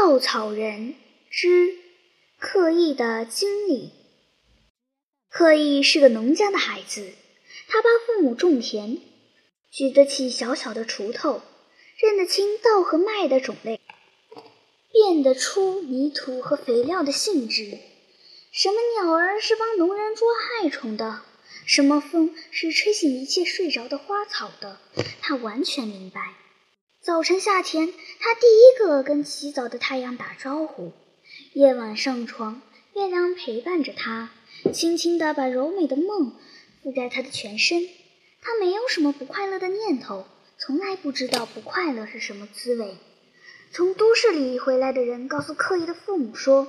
稻草人之刻意的经历。刻意是个农家的孩子，他帮父母种田，举得起小小的锄头，认得清稻和麦的种类，辨得出泥土和肥料的性质。什么鸟儿是帮农人捉害虫的？什么风是吹醒一切睡着的花草的？他完全明白。早晨下田，他第一个跟起早的太阳打招呼；夜晚上床，月亮陪伴着他，轻轻地把柔美的梦覆盖他的全身。他没有什么不快乐的念头，从来不知道不快乐是什么滋味。从都市里回来的人告诉刻意的父母说：“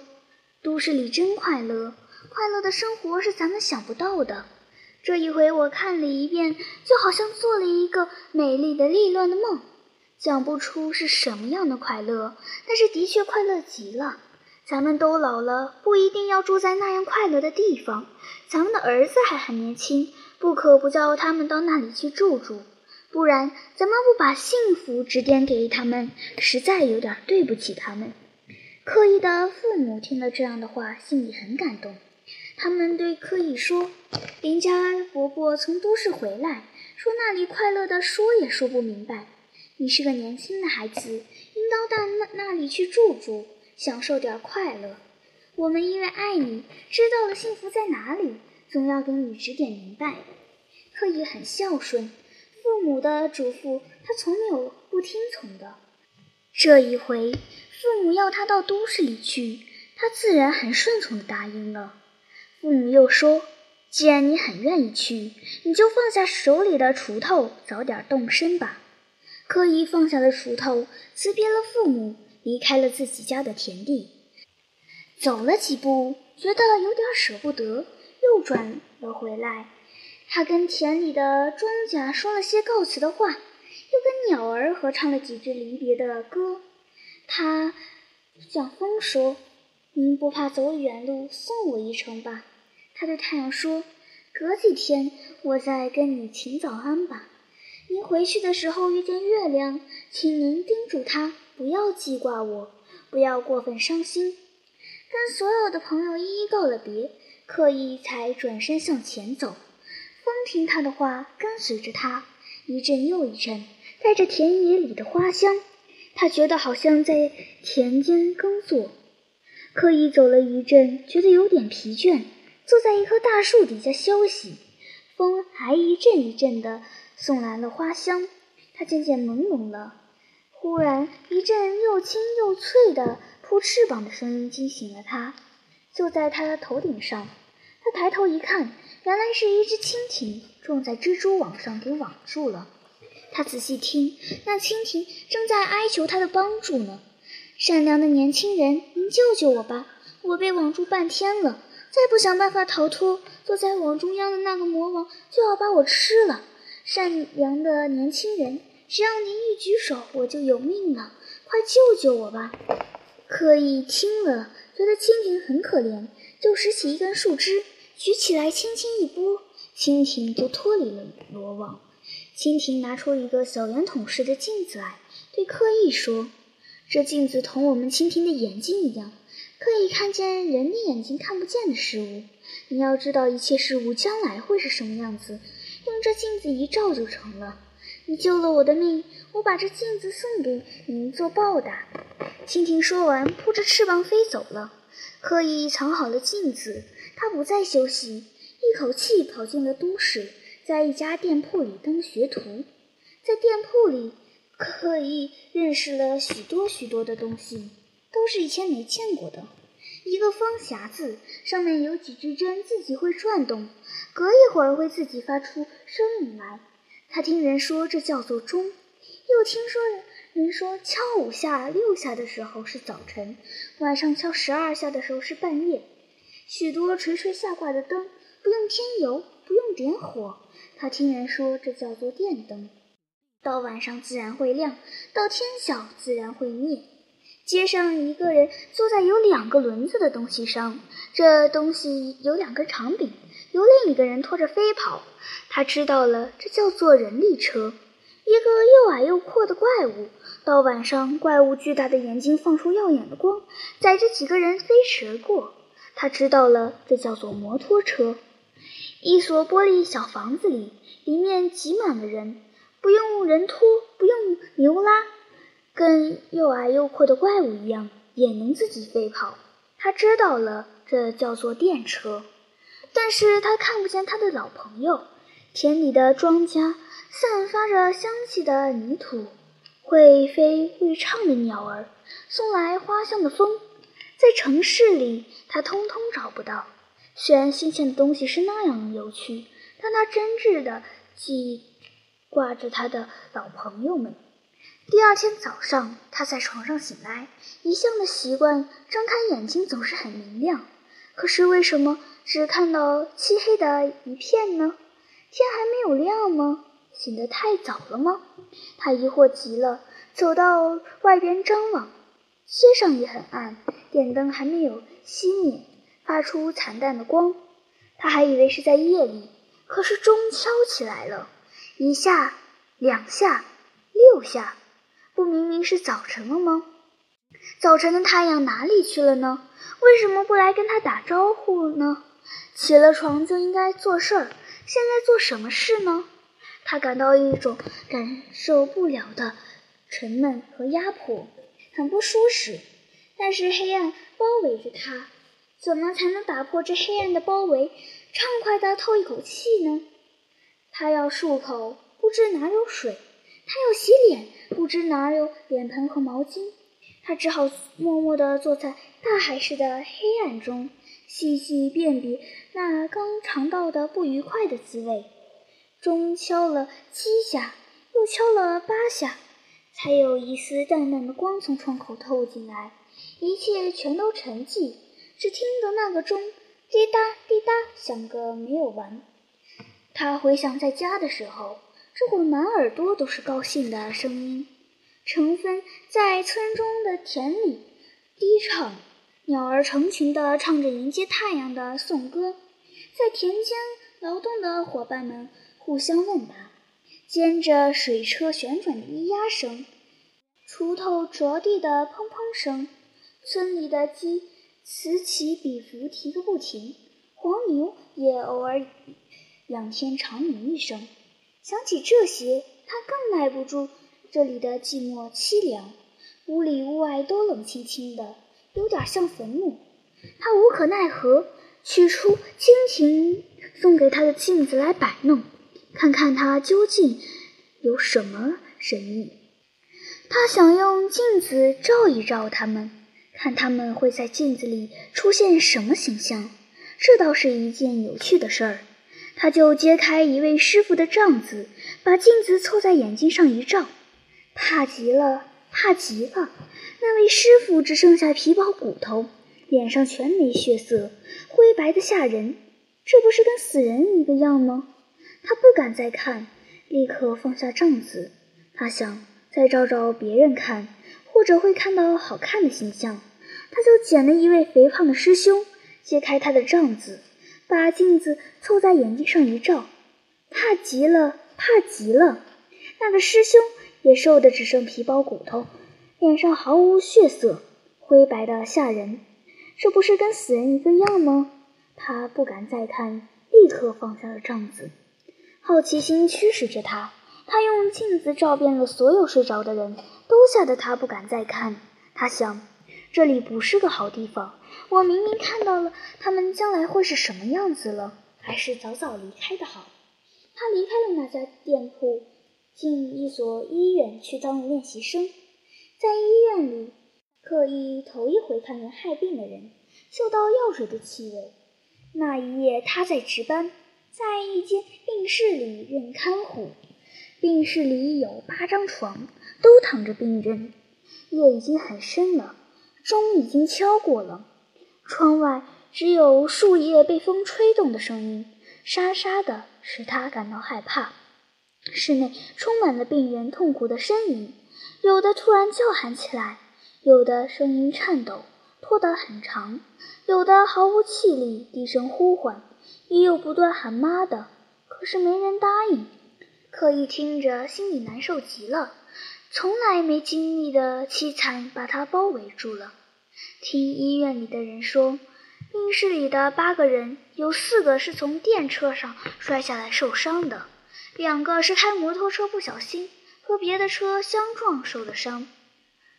都市里真快乐，快乐的生活是咱们想不到的。”这一回我看了一遍，就好像做了一个美丽的利乱的梦，讲不出是什么样的快乐，但是的确快乐极了。咱们都老了，不一定要住在那样快乐的地方。咱们的儿子还很年轻，不可不叫他们到那里去住住，不然咱们不把幸福指点给他们，实在有点对不起他们。刻意的父母听了这样的话，心里很感动。他们对刻意说：“林家伯伯从都市回来，说那里快乐的说也说不明白。你是个年轻的孩子，应当到那那里去住住，享受点快乐。我们因为爱你，知道了幸福在哪里，总要给你指点明白。”柯意很孝顺，父母的嘱咐他从没有不听从的。这一回，父母要他到都市里去，他自然很顺从的答应了。父母又说：“既然你很愿意去，你就放下手里的锄头，早点动身吧。”柯伊放下了锄头，辞别了父母，离开了自己家的田地。走了几步，觉得有点舍不得，又转了回来。他跟田里的庄稼说了些告辞的话，又跟鸟儿合唱了几句离别的歌。他向风说：“您不怕走远路，送我一程吧？”他对太阳说：“隔几天我再跟你请早安吧。您回去的时候遇见月亮，请您叮嘱他不要记挂我，不要过分伤心。”跟所有的朋友一一告了别，刻意才转身向前走。风听他的话，跟随着他，一阵又一阵，带着田野里的花香。他觉得好像在田间耕作。刻意走了一阵，觉得有点疲倦。坐在一棵大树底下休息，风还一阵一阵的送来了花香，它渐渐朦胧了。忽然，一阵又轻又脆的扑翅膀的声音惊醒了他，就在他的头顶上。他抬头一看，原来是一只蜻蜓撞在蜘蛛网上，给网住了。他仔细听，那蜻蜓正在哀求他的帮助呢：“善良的年轻人，您救救我吧！我被网住半天了。”再不想办法逃脱，坐在网中央的那个魔王就要把我吃了。善良的年轻人，只要您一举手，我就有命了。快救救我吧！刻意听了，觉得蜻蜓很可怜，就拾起一根树枝，举起来轻轻一拨，蜻蜓就脱离了罗网。蜻蜓拿出一个小圆筒似的镜子来，对刻意说：“这镜子同我们蜻蜓的眼睛一样。”可以看见人的眼睛看不见的事物。你要知道一切事物将来会是什么样子，用这镜子一照就成了。你救了我的命，我把这镜子送给您做报答。蜻蜓说完，扑着翅膀飞走了。刻意藏好了镜子，他不再休息，一口气跑进了都市，在一家店铺里当学徒。在店铺里，刻意认识了许多许多的东西。都是以前没见过的，一个方匣子上面有几支针，自己会转动，隔一会儿会自己发出声音来。他听人说这叫做钟，又听说人说敲五下、六下的时候是早晨，晚上敲十二下的时候是半夜。许多垂垂下挂的灯不用添油，不用点火，他听人说这叫做电灯，到晚上自然会亮，到天晓自然会灭。街上一个人坐在有两个轮子的东西上，这东西有两根长柄，由另一个人拖着飞跑。他知道了，这叫做人力车。一个又矮又阔的怪物。到晚上，怪物巨大的眼睛放出耀眼的光，载着几个人飞驰而过。他知道了，这叫做摩托车。一所玻璃小房子里，里面挤满了人，不用人拖，不用牛拉，跟又矮又阔的怪物一样，也能自己飞跑。他知道了，这叫做电车。但是他看不见他的老朋友，田里的庄稼，散发着香气的泥土。会飞会唱的鸟儿，送来花香的风，在城市里他通通找不到。虽然新鲜的东西是那样有趣，但他真挚的记挂着他的老朋友们。第二天早上，他在床上醒来，一向的习惯，睁开眼睛总是很明亮。可是为什么只看到漆黑的一片呢？天还没有亮吗？醒得太早了吗？他疑惑极了，走到外边张望，街上也很暗，电灯还没有熄灭，发出惨淡的光。他还以为是在夜里，可是钟敲起来了，一下，两下，六下，不明明是早晨了吗？早晨的太阳哪里去了呢？为什么不来跟他打招呼呢？起了床就应该做事儿，现在做什么事呢？他感到一种感受不了的沉闷和压迫，很不舒适。但是黑暗包围着他，怎么才能打破这黑暗的包围，畅快地透一口气呢？他要漱口，不知哪有水；他要洗脸，不知哪有脸盆和毛巾。他只好默默地坐在大海似的黑暗中，细细辨别那刚尝到的不愉快的滋味。钟敲了七下，又敲了八下，才有一丝淡淡的光从窗口透进来。一切全都沉寂，只听得那个钟滴答滴答响个没有完。他回想在家的时候，这会满耳朵都是高兴的声音。晨风在村中的田里低唱，鸟儿成群地唱着迎接太阳的颂歌，在田间劳动的伙伴们。互相问答，兼着水车旋转的咿呀声，锄头着地的砰砰声，村里的鸡此起彼伏啼个不停，黄牛也偶尔仰天长鸣一声。想起这些，他更耐不住这里的寂寞凄凉。屋里屋外都冷清清的，有点像坟墓。他无可奈何，取出蜻蜓送给他的镜子来摆弄。看看它究竟有什么神秘？他想用镜子照一照他们，看他们会在镜子里出现什么形象。这倒是一件有趣的事儿。他就揭开一位师傅的帐子，把镜子凑在眼睛上一照，怕极了，怕极了！那位师傅只剩下皮包骨头，脸上全没血色，灰白的吓人。这不是跟死人一个样吗？他不敢再看，立刻放下帐子。他想再照照别人看，或者会看到好看的形象。他就捡了一位肥胖的师兄，揭开他的帐子，把镜子凑在眼睛上一照，怕极了，怕极了。那个师兄也瘦得只剩皮包骨头，脸上毫无血色，灰白的吓人。这不是跟死人一个样吗？他不敢再看，立刻放下了帐子。好奇心驱使着他，他用镜子照遍了所有睡着的人，都吓得他不敢再看。他想，这里不是个好地方。我明明看到了他们将来会是什么样子了，还是早早离开的好。他离开了那家店铺，进一所医院去当练习生。在医院里，刻意头一回看见害病的人，嗅到药水的气味。那一夜，他在值班。在一间病室里任看护，病室里有八张床，都躺着病人。夜已经很深了，钟已经敲过了。窗外只有树叶被风吹动的声音，沙沙的，使他感到害怕。室内充满了病人痛苦的呻吟，有的突然叫喊起来，有的声音颤抖，拖得很长，有的毫无气力，低声呼唤。也有不断喊妈的，可是没人答应。可以听着心里难受极了，从来没经历的凄惨把他包围住了。听医院里的人说，病室里的八个人有四个是从电车上摔下来受伤的，两个是开摩托车不小心和别的车相撞受的伤。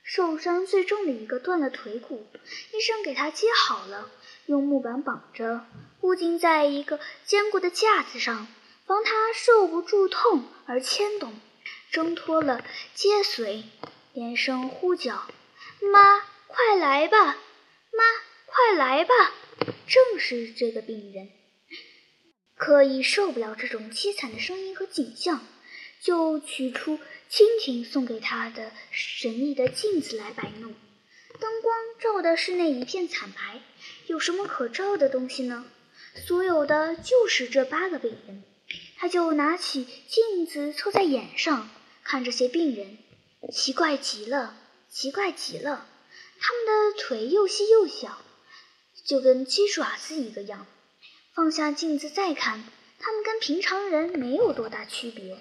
受伤最重的一个断了腿骨，医生给他接好了，用木板绑着，固定在一个坚固的架子上，防他受不住痛而牵动。挣脱了接髓，连声呼叫：“妈，快来吧！妈，快来吧！”正是这个病人，可以受不了这种凄惨的声音和景象。就取出蜻蜓送给他的神秘的镜子来摆弄，灯光照的是那一片惨白，有什么可照的东西呢？所有的就是这八个病人，他就拿起镜子凑在眼上看这些病人，奇怪极了，奇怪极了，他们的腿又细又小，就跟鸡爪子一个样。放下镜子再看，他们跟平常人没有多大区别。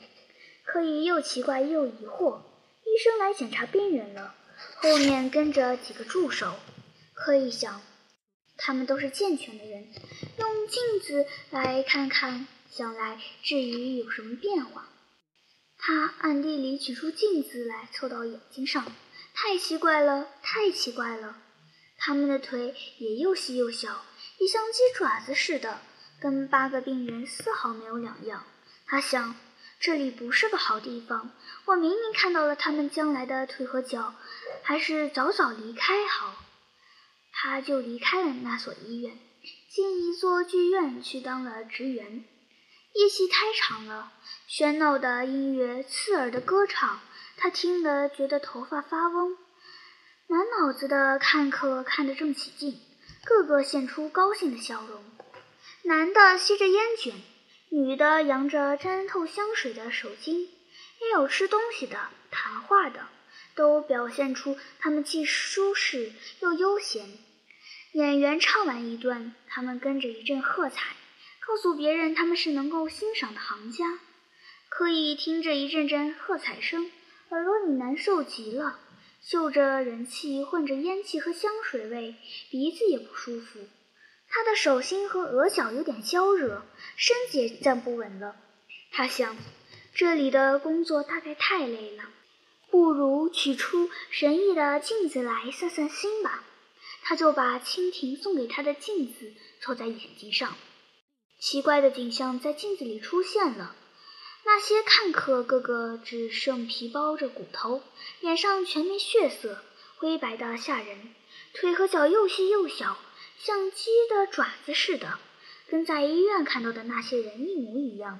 可以又奇怪又疑惑，医生来检查病人了，后面跟着几个助手。可以想，他们都是健全的人，用镜子来看看，想来至于有什么变化。他暗地里取出镜子来凑到眼睛上，太奇怪了，太奇怪了！他们的腿也又细又小，也像鸡爪子似的，跟八个病人丝毫没有两样。他想。这里不是个好地方，我明明看到了他们将来的腿和脚，还是早早离开好。他就离开了那所医院，进一座剧院去当了职员。夜戏太长了，喧闹的音乐，刺耳的歌唱，他听得觉得头发发嗡。满脑子的看客看得正起劲，个个现出高兴的笑容。男的吸着烟卷。女的扬着沾透香水的手巾，也有吃东西的、谈话的，都表现出他们既舒适又悠闲。演员唱完一段，他们跟着一阵喝彩，告诉别人他们是能够欣赏的行家。可以听着一阵阵喝彩声，耳朵里难受极了，嗅着人气混着烟气和香水味，鼻子也不舒服。他的手心和额角有点焦热，身子也站不稳了。他想，这里的工作大概太累了，不如取出神异的镜子来散散心吧。他就把蜻蜓送给他的镜子凑在眼睛上。奇怪的景象在镜子里出现了：那些看客个个只剩皮包着骨头，脸上全没血色，灰白的吓人，腿和脚又细又小。像鸡的爪子似的，跟在医院看到的那些人一模一样。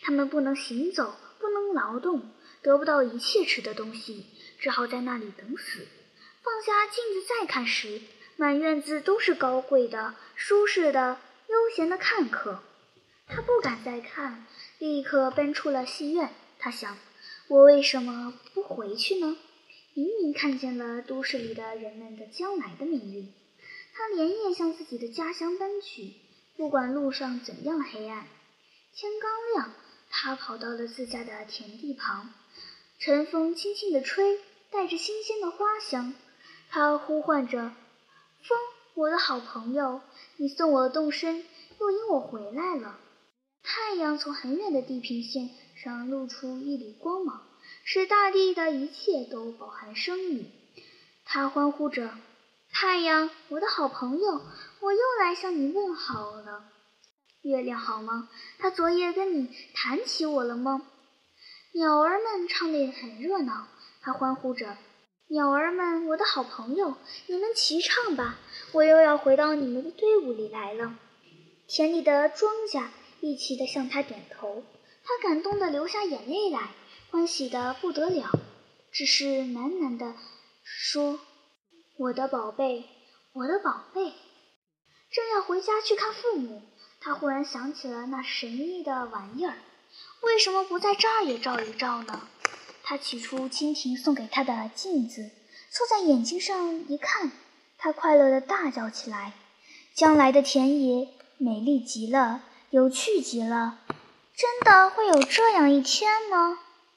他们不能行走，不能劳动，得不到一切吃的东西，只好在那里等死。放下镜子再看时，满院子都是高贵的、舒适的、悠闲的看客。他不敢再看，立刻奔出了戏院。他想：我为什么不回去呢？明明看见了都市里的人们的将来的命运。他连夜向自己的家乡奔去，不管路上怎样黑暗。天刚亮，他跑到了自家的田地旁，晨风轻轻地吹，带着新鲜的花香。他呼唤着：“风，我的好朋友，你送我动身，又引我回来了。”太阳从很远的地平线上露出一缕光芒，使大地的一切都饱含生命。他欢呼着。太阳，我的好朋友，我又来向你问好了。月亮好吗？他昨夜跟你谈起我了吗？鸟儿们唱得很热闹，它欢呼着：“鸟儿们，我的好朋友，你们齐唱吧，我又要回到你们的队伍里来了。”田里的庄稼一起的向他点头，他感动的流下眼泪来，欢喜的不得了，只是喃喃的说。我的宝贝，我的宝贝，正要回家去看父母，他忽然想起了那神秘的玩意儿，为什么不在这儿也照一照呢？他取出蜻蜓送给他的镜子，凑在眼睛上一看，他快乐地大叫起来：“将来的田野美丽极了，有趣极了！真的会有这样一天吗？